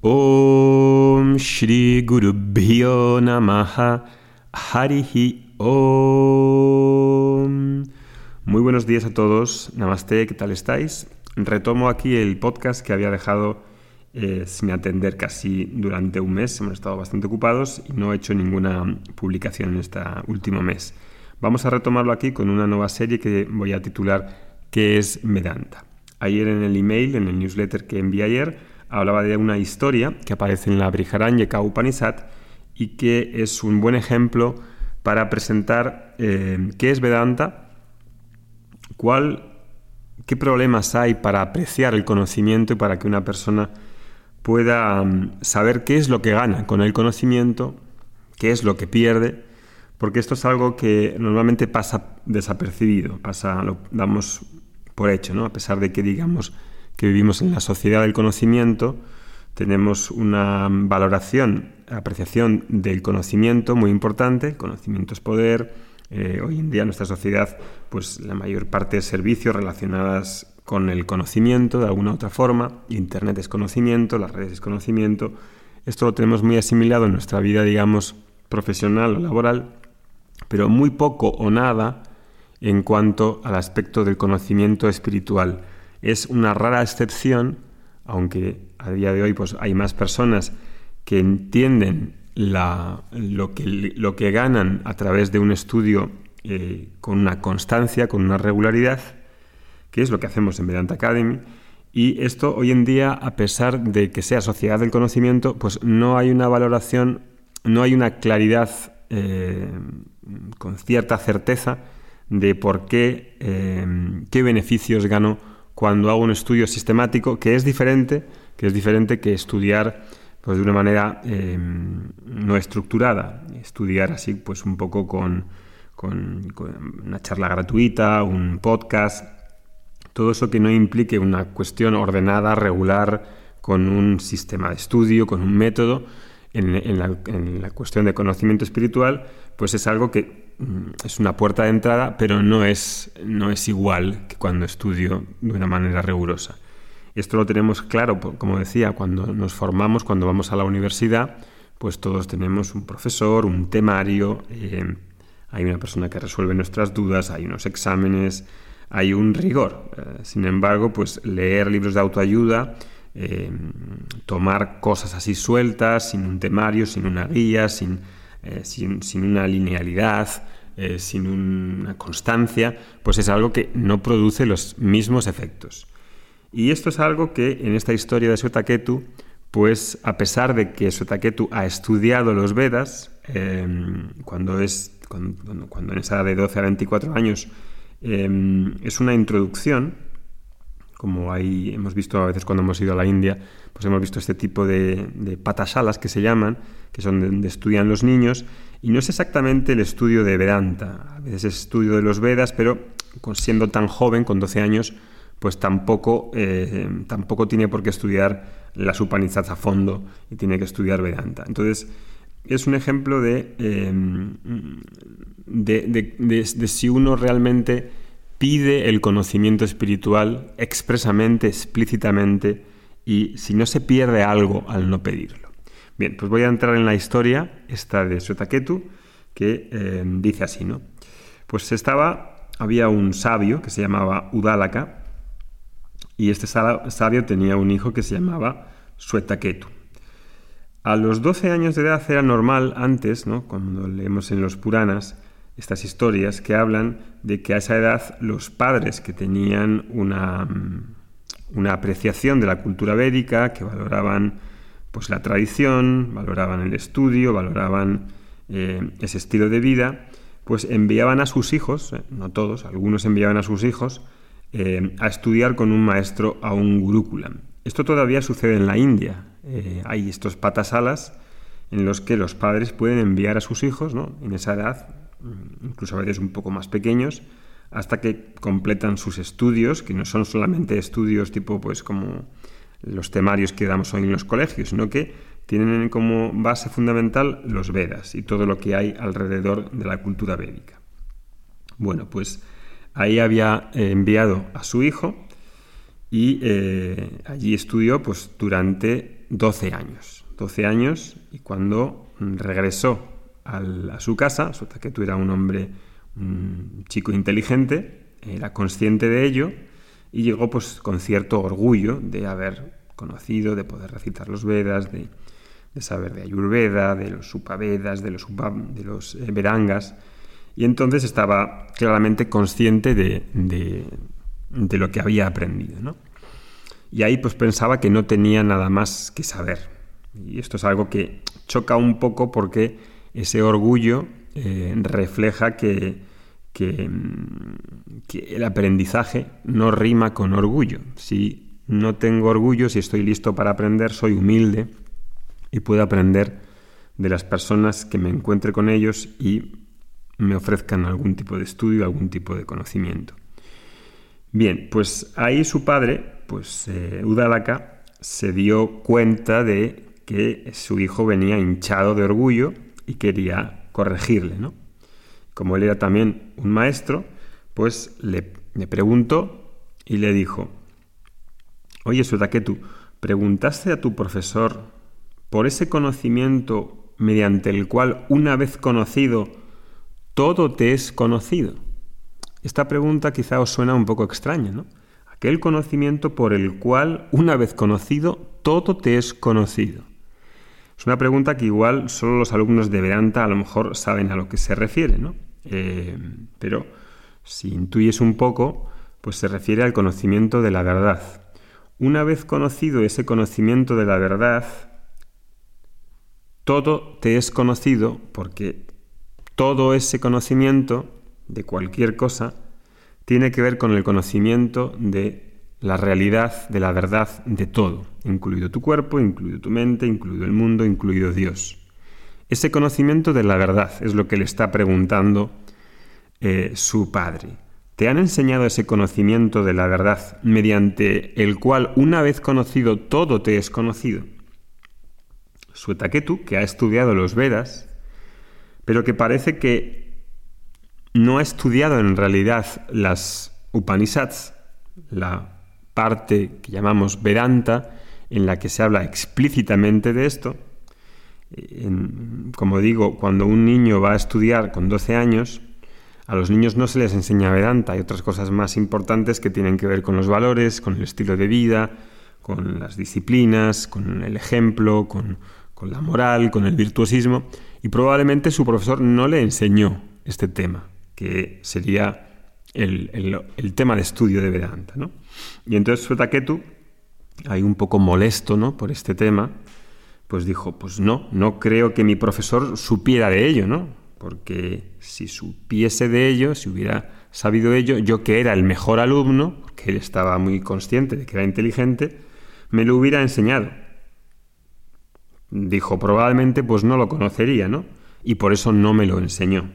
Om Shri Guru Bhyo Namaha Harihi Om. Muy buenos días a todos. Namaste, ¿qué tal estáis? Retomo aquí el podcast que había dejado eh, sin atender casi durante un mes. Hemos estado bastante ocupados y no he hecho ninguna publicación en este último mes. Vamos a retomarlo aquí con una nueva serie que voy a titular ¿Qué es Vedanta? Ayer en el email, en el newsletter que envié ayer, hablaba de una historia que aparece en la Briharanyaka Upanishad y que es un buen ejemplo para presentar eh, qué es Vedanta, cuál, qué problemas hay para apreciar el conocimiento y para que una persona pueda mm, saber qué es lo que gana con el conocimiento, qué es lo que pierde, porque esto es algo que normalmente pasa desapercibido, pasa, lo damos por hecho, ¿no? A pesar de que digamos que vivimos en la sociedad del conocimiento, tenemos una valoración, apreciación del conocimiento muy importante, conocimiento es poder, eh, hoy en día en nuestra sociedad pues la mayor parte de servicios relacionadas con el conocimiento de alguna u otra forma, Internet es conocimiento, las redes es conocimiento, esto lo tenemos muy asimilado en nuestra vida digamos profesional o laboral, pero muy poco o nada en cuanto al aspecto del conocimiento espiritual es una rara excepción, aunque a día de hoy pues, hay más personas que entienden lo, que, lo, que, ganan a través de un estudio eh, con una constancia, con una regularidad, que es lo que hacemos en Vedanta Academy. Y esto hoy en día, a pesar de que sea sociedad del conocimiento, pues no hay una valoración, no hay una claridad eh, con cierta certeza de por qué, eh, qué beneficios gano cuando hago un estudio sistemático que es diferente, que es diferente que estudiar pues, de una manera em, no estructurada, estudiar así pues un poco con, una charla gratuita, un podcast, todo eso que no implique una cuestión ordenada, regular, con un sistema de estudio, con un método, en, la, en, la, cuestión de conocimiento espiritual, pues es algo que es una puerta de entrada, pero no es, no es igual que cuando estudio de una manera rigurosa. Esto lo tenemos claro, como decía, cuando nos formamos, cuando vamos a la universidad, pues todos tenemos un profesor, un temario, eh, hay una persona que resuelve nuestras dudas, hay unos exámenes, hay un rigor. Eh, sin embargo, pues leer libros de autoayuda, eh, tomar cosas así sueltas, sin un temario, sin una guía, sin eh, sin, una linealidad, eh, sin una constancia, pues es algo que no produce los mismos efectos. Y esto es algo que en esta historia de Suetaketu, pues a pesar de que Suetaketu ha estudiado los Vedas, em, cuando, es, cuando, en esa de 12 a 24 años, em, es una introducción, como ahí hemos visto a veces cuando hemos ido a la India, pues hemos visto este tipo de patasalas que se llaman, que son donde estudian los niños, y no es exactamente el estudio de Vedanta, a veces es estudio de los Vedas, pero siendo tan joven, con 12 años, pues tampoco, eh, tampoco tiene por qué estudiar las Upanishads a fondo y tiene que estudiar Vedanta. Entonces, es un ejemplo de, eh, de, de si uno realmente pide el conocimiento espiritual expresamente, explícitamente, y si no se pierde algo al no pedirlo. Bien, pues voy a entrar en la historia, esta de Suetaketu, que eh, dice así, ¿no? Pues estaba, había un sabio que se llamaba Udalaka, y este sabio tenía un hijo que se llamaba Suetaketu. A los 12 años de edad era normal antes, ¿no? cuando leemos en los Puranas, estas historias que hablan de que a esa edad los padres que tenían una, mm, una apreciación de la cultura védica, que valoraban pues, la tradición, valoraban el estudio, valoraban eh, ese estilo de vida, pues enviaban a sus hijos, eh, no todos, algunos enviaban a sus hijos, eh, a estudiar con un maestro a un gurukulam. Esto todavía sucede en la India. hay estos patasalas en los que los padres pueden enviar a sus hijos, ¿no? en esa edad, incluso a veces un poco más pequeños, hasta que completan sus estudios, que no son solamente estudios tipo pues como los temarios que damos hoy en los colegios, sino que tienen como base fundamental los Vedas y todo lo que hay alrededor de la cultura védica. Bueno, pues ahí había eh, enviado a su hijo y eh, allí estudió pues durante 12 años. 12 años y cuando regresó a su casa, tú era un hombre, chico inteligente, era consciente de ello y llegó pues con cierto orgullo de haber conocido, de poder recitar los Vedas, de, saber de Ayurveda, de los Supavedas, de los, de los eh, Verangas, y entonces estaba claramente consciente de, de, lo que había aprendido. ¿no? Y ahí pues pensaba que no tenía nada más que saber. Y esto es algo que choca un poco porque ese orgullo eh, refleja que, que, que, el aprendizaje no rima con orgullo. Si no tengo orgullo, si estoy listo para aprender, soy humilde y puedo aprender de las personas que me encuentre con ellos y me ofrezcan algún tipo de estudio, algún tipo de conocimiento. Bien, pues ahí su padre, pues eh, Udalaka, se dio cuenta de que su hijo venía hinchado de orgullo y quería corregirle, ¿no? Como él era también un maestro, pues le, le preguntó y le dijo, oye, tú ¿preguntaste a tu profesor por ese conocimiento mediante el cual, una vez conocido, todo te es conocido? Esta pregunta quizá os suena un poco extraña, ¿no? Aquel conocimiento por el cual, una vez conocido, todo te es conocido. Es una pregunta que igual solo los alumnos de Vedanta a lo mejor saben a lo que se refiere, ¿no? Eh, pero si intuyes un poco, pues se refiere al conocimiento de la verdad. Una vez conocido ese conocimiento de la verdad, todo te es conocido porque todo ese conocimiento de cualquier cosa tiene que ver con el conocimiento de la realidad, de la verdad de todo, incluido tu cuerpo, incluido tu mente, incluido el mundo, incluido Dios. Ese conocimiento de la verdad es lo que le está preguntando eh, su padre. ¿Te han enseñado ese conocimiento de la verdad mediante el cual una vez conocido todo te es conocido? Suetaketu, que ha estudiado los Vedas, pero que parece que no ha estudiado en realidad las Upanishads, la parte que llamamos Vedanta, en la que se habla explícitamente de esto. como digo, cuando un niño va a estudiar con 12 años, a los niños no se les enseña Vedanta, hay otras cosas más importantes que tienen que ver con los valores, con el estilo de vida, con las disciplinas, con el ejemplo, con, con la moral, con el virtuosismo y probablemente su profesor no le enseñó este tema, que sería el, tema de estudio de Vedanta. ¿no? Y entonces Suetaketu, ahí un poco molesto ¿no? por este tema, pues dijo, pues no, no creo que mi profesor supiera de ello, ¿no? Porque si supiese de ello, si hubiera sabido ello, yo que era el mejor alumno, que él estaba muy consciente de que era inteligente, me lo hubiera enseñado. Dijo, probablemente pues no lo conocería, ¿no? Y por eso no me lo enseñó.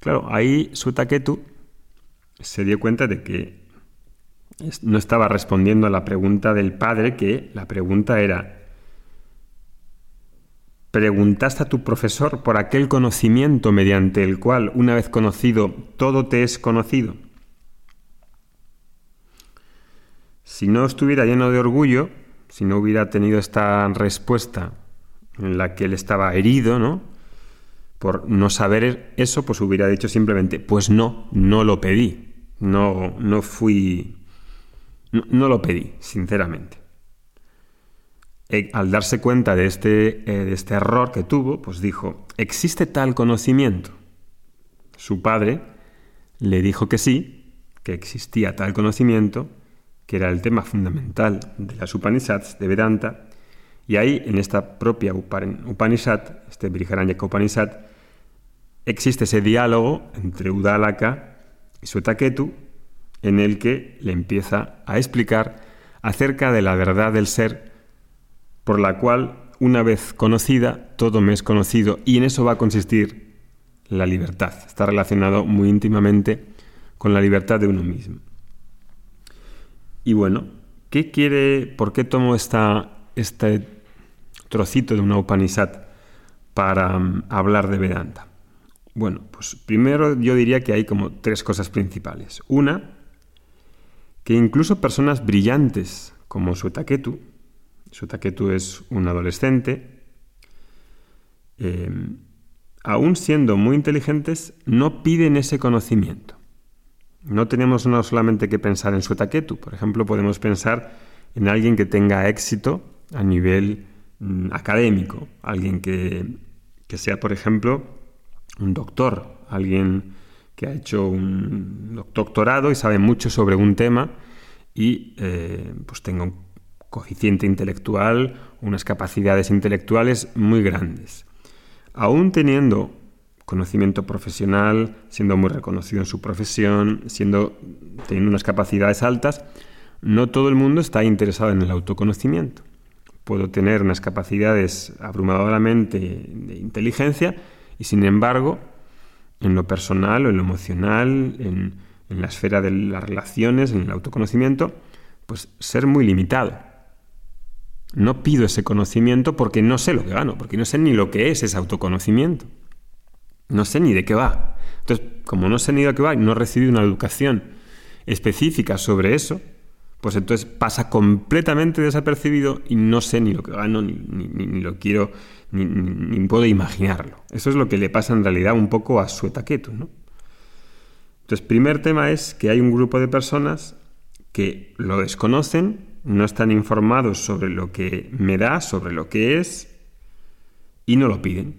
Claro, ahí Sutaketu se dio cuenta de que no estaba respondiendo a la pregunta del padre, que la pregunta era, ¿preguntaste a tu profesor por aquel conocimiento mediante el cual, una vez conocido, todo te es conocido? Si no estuviera lleno de orgullo, si no hubiera tenido esta respuesta en la que él estaba herido, ¿no? Por no saber eso, pues hubiera dicho simplemente, pues no, no lo pedí, no, no fui, no, lo pedí, sinceramente. E, al darse cuenta de este, eh, de este error que tuvo, pues dijo, ¿existe tal conocimiento? Su padre le dijo que sí, que existía tal conocimiento, que era el tema fundamental de las Upanishads, de Vedanta, y ahí, en esta propia Upanishad, este Briharanyaka Upanishad, existe ese diálogo entre Udalaka y Suetaketu, en el que le empieza a explicar acerca de la verdad del ser, por la cual, una vez conocida, todo me es conocido, y en eso va a consistir la libertad. Está relacionado muy íntimamente con la libertad de uno mismo. Y bueno, ¿qué quiere, por qué tomo esta, este trocito de una Upanishad para um, hablar de Vedanta? Bueno, pues primero yo diría que hay como tres cosas principales. Una, que incluso personas brillantes como Suetaketu, Sutaketu es un adolescente. Eh, aún siendo muy inteligentes, no piden ese conocimiento. No tenemos solamente que pensar en Sutaketu, por ejemplo, podemos pensar en alguien que tenga éxito a nivel mm, académico, alguien que, que sea, por ejemplo, un doctor, alguien que ha hecho un doctorado y sabe mucho sobre un tema y eh, pues tenga un coeficiente intelectual, unas capacidades intelectuales muy grandes. Aún teniendo conocimiento profesional, siendo muy reconocido en su profesión, siendo teniendo unas capacidades altas, no todo el mundo está interesado en el autoconocimiento. Puedo tener unas capacidades abrumadoramente de inteligencia y sin embargo en lo personal o en lo emocional, en, la esfera de las relaciones, en el autoconocimiento, pues ser muy limitado. No pido ese conocimiento porque no sé lo que gano, porque no sé ni lo que es ese autoconocimiento. No sé ni de qué va. Entonces, como no sé ni de qué va y no he recibido una educación específica sobre eso, pues entonces pasa completamente desapercibido y no sé ni lo que gano, ni, ni lo quiero ni, puedo imaginarlo. Eso es lo que le pasa en realidad un poco a Suetaketu. ¿no? Entonces, primer tema es que hay un grupo de personas que lo desconocen, no están informados sobre lo que me da, sobre lo que es, y no lo piden.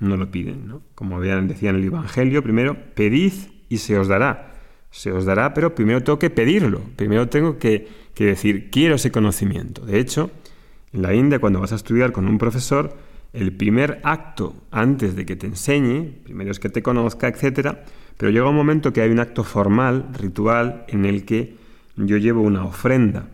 No lo piden, ¿no? Como decía en el Evangelio, primero, pedid y se os dará. Se os dará, pero primero tengo que pedirlo. Primero tengo que, que decir, quiero ese conocimiento. De hecho, en la India, cuando vas a estudiar con un profesor, el primer acto antes de que te enseñe, primero es que te conozca, etc., pero llega un momento que hay un acto formal, ritual, en el que yo llevo una ofrenda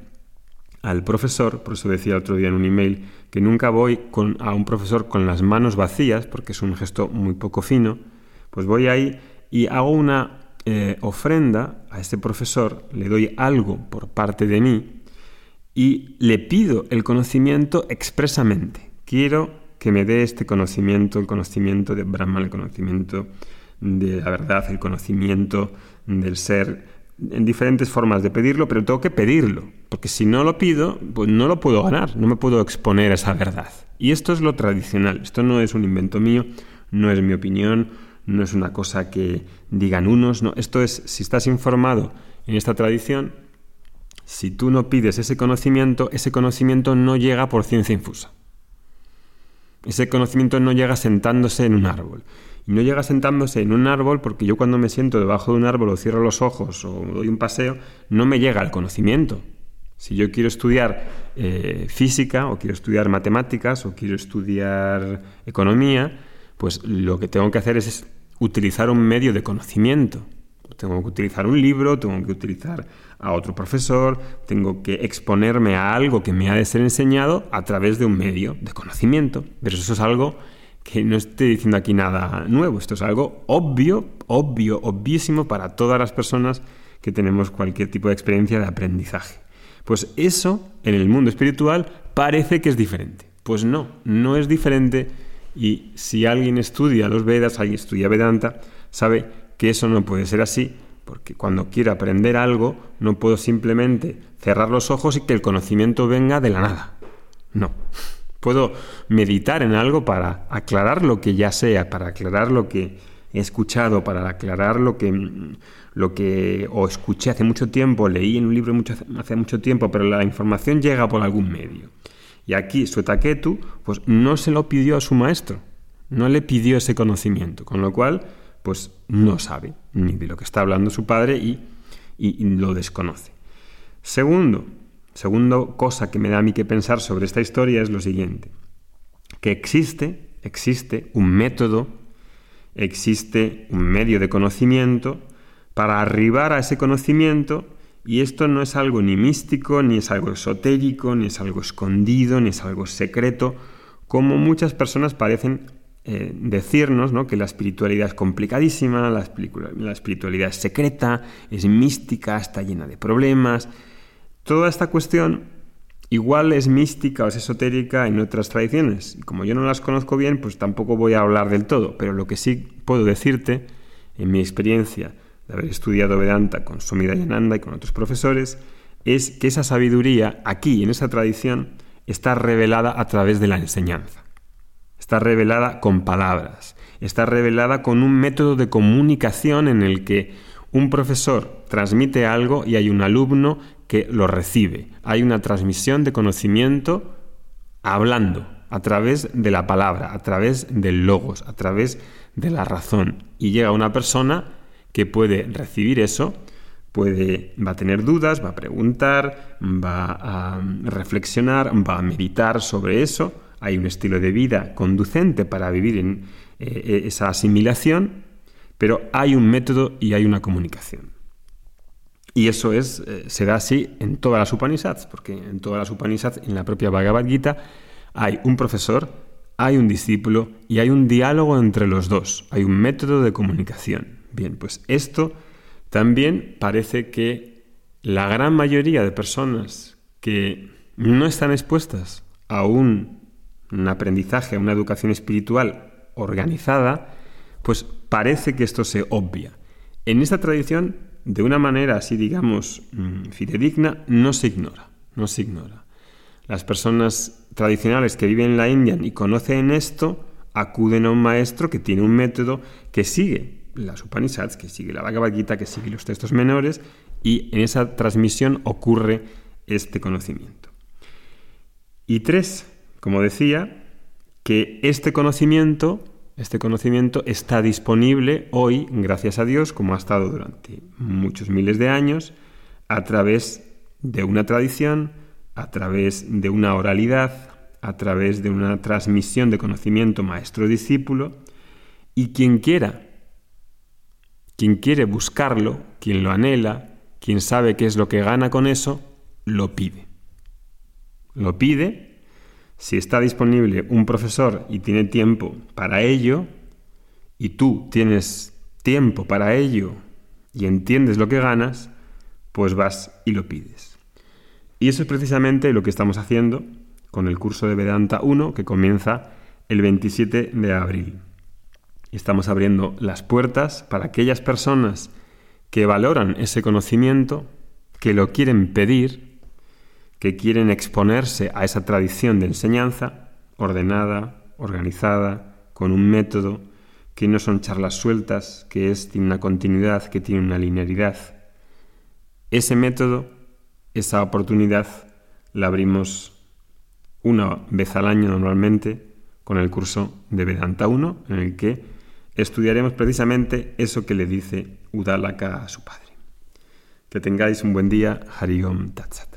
al profesor, por eso decía otro día en un email que nunca voy con, a un profesor con las manos vacías, porque es un gesto muy poco fino, pues voy ahí y hago una eh, ofrenda a este profesor, le doy algo por parte de mí, y le pido el conocimiento expresamente. Quiero que me dé este conocimiento, el conocimiento de Brahman, el conocimiento de la verdad, el conocimiento del ser, en diferentes formas de pedirlo, pero tengo que pedirlo, porque si no lo pido, pues no lo puedo ganar, no me puedo exponer a esa verdad. Y esto es lo tradicional, esto no es un invento mío, no es mi opinión, no es una cosa que digan unos, no, esto es, si estás informado en esta tradición, si tú no pides ese conocimiento, ese conocimiento no llega por ciencia infusa. Ese conocimiento no llega sentándose en un árbol. Y no llega sentándose en un árbol porque yo cuando me siento debajo de un árbol o cierro los ojos o doy un paseo, no me llega el conocimiento. Si yo quiero estudiar eh, física o quiero estudiar matemáticas o quiero estudiar economía, pues lo que tengo que hacer es utilizar un medio de conocimiento. Tengo que utilizar un libro, tengo que utilizar a otro profesor, tengo que exponerme a algo que me ha de ser enseñado a través de un medio de conocimiento. Pero eso es algo que no estoy diciendo aquí nada nuevo, esto es algo obvio, obvio, obvísimo para todas las personas que tenemos cualquier tipo de experiencia de aprendizaje. Pues eso en el mundo espiritual parece que es diferente. Pues no, no es diferente y si alguien estudia los Vedas, alguien estudia Vedanta, sabe que eso no puede ser así porque cuando quiero aprender algo no puedo simplemente cerrar los ojos y que el conocimiento venga de la nada. No. Puedo meditar en algo para aclarar lo que ya sea, para aclarar lo que he escuchado, para aclarar lo que, lo que o escuché hace mucho tiempo, leí en un libro mucho, hace mucho tiempo, pero la información llega por algún medio. Y aquí Suetaketu pues no se lo pidió a su maestro, no le pidió ese conocimiento, con lo cual pues no sabe ni de lo que está hablando su padre y, lo desconoce. Segundo, segundo cosa que me da a mí que pensar sobre esta historia es lo siguiente, que existe, existe un método, existe un medio de conocimiento para arribar a ese conocimiento y esto no es algo ni místico, ni es algo esotérico, ni es algo escondido, ni es algo secreto, como muchas personas parecen eh, decirnos que la espiritualidad es complicadísima, la, la espiritualidad es secreta, es mística, está llena de problemas. Toda esta cuestión igual es mística o es esotérica en otras tradiciones. Y como yo no las conozco bien, pues tampoco voy a hablar del todo. Pero lo que sí puedo decirte, en mi experiencia de haber estudiado Vedanta con Swami Dayananda y con otros profesores, es que esa sabiduría aquí, en esa tradición, está revelada a través de la enseñanza. Está revelada con palabras. Está revelada con un método de comunicación en el que un profesor transmite algo y hay un alumno que lo recibe. Hay una transmisión de conocimiento hablando a través de la palabra, a través del logos, a través de la razón. Y llega una persona que puede recibir eso, puede, va a tener dudas, va a preguntar, va a reflexionar, va a meditar sobre eso. Hay un estilo de vida conducente para vivir en eh, esa asimilación, pero hay un método y hay una comunicación. Y eso es, eh, se da así en todas las Upanishads, porque en todas las Upanishads, en la propia Bhagavad Gita, hay un profesor, hay un discípulo y hay un diálogo entre los dos, hay un método de comunicación. Bien, pues esto también parece que la gran mayoría de personas que no están expuestas a un, aprendizaje, a una educación espiritual organizada, pues parece que esto se obvia. En esta tradición de una manera así, digamos, mm, fidedigna, no se ignora, no se ignora. Las personas tradicionales que viven en la India y conocen esto, acuden a un maestro que tiene un método que sigue las Upanishads, que sigue la Bhagavad Gita, que sigue los textos menores, y en esa transmisión ocurre este conocimiento. Y tres, como decía, que este conocimiento este conocimiento está disponible hoy, gracias a Dios, como ha estado durante muchos miles de años, a través de una tradición, a través de una oralidad, a través de una transmisión de conocimiento maestro-discípulo, y quien quiera, quien quiere buscarlo, quien lo anhela, quien sabe qué es lo que gana con eso, lo pide. Lo pide si está disponible un profesor y tiene tiempo para ello, y tú tienes tiempo para ello y entiendes lo que ganas, pues vas y lo pides. Y eso es precisamente lo que estamos haciendo con el curso de Vedanta 1 que comienza el 27 de abril. Estamos abriendo las puertas para aquellas personas que valoran ese conocimiento, que lo quieren pedir que quieren exponerse a esa tradición de enseñanza ordenada, organizada, con un método, que no son charlas sueltas, que es, tiene una continuidad, que tiene una linearidad. Ese método, esa oportunidad, la abrimos una vez al año normalmente con el curso de Vedanta 1, en el que estudiaremos precisamente eso que le dice Udalaka a su padre. Que tengáis un buen día, Harigom Tatsat.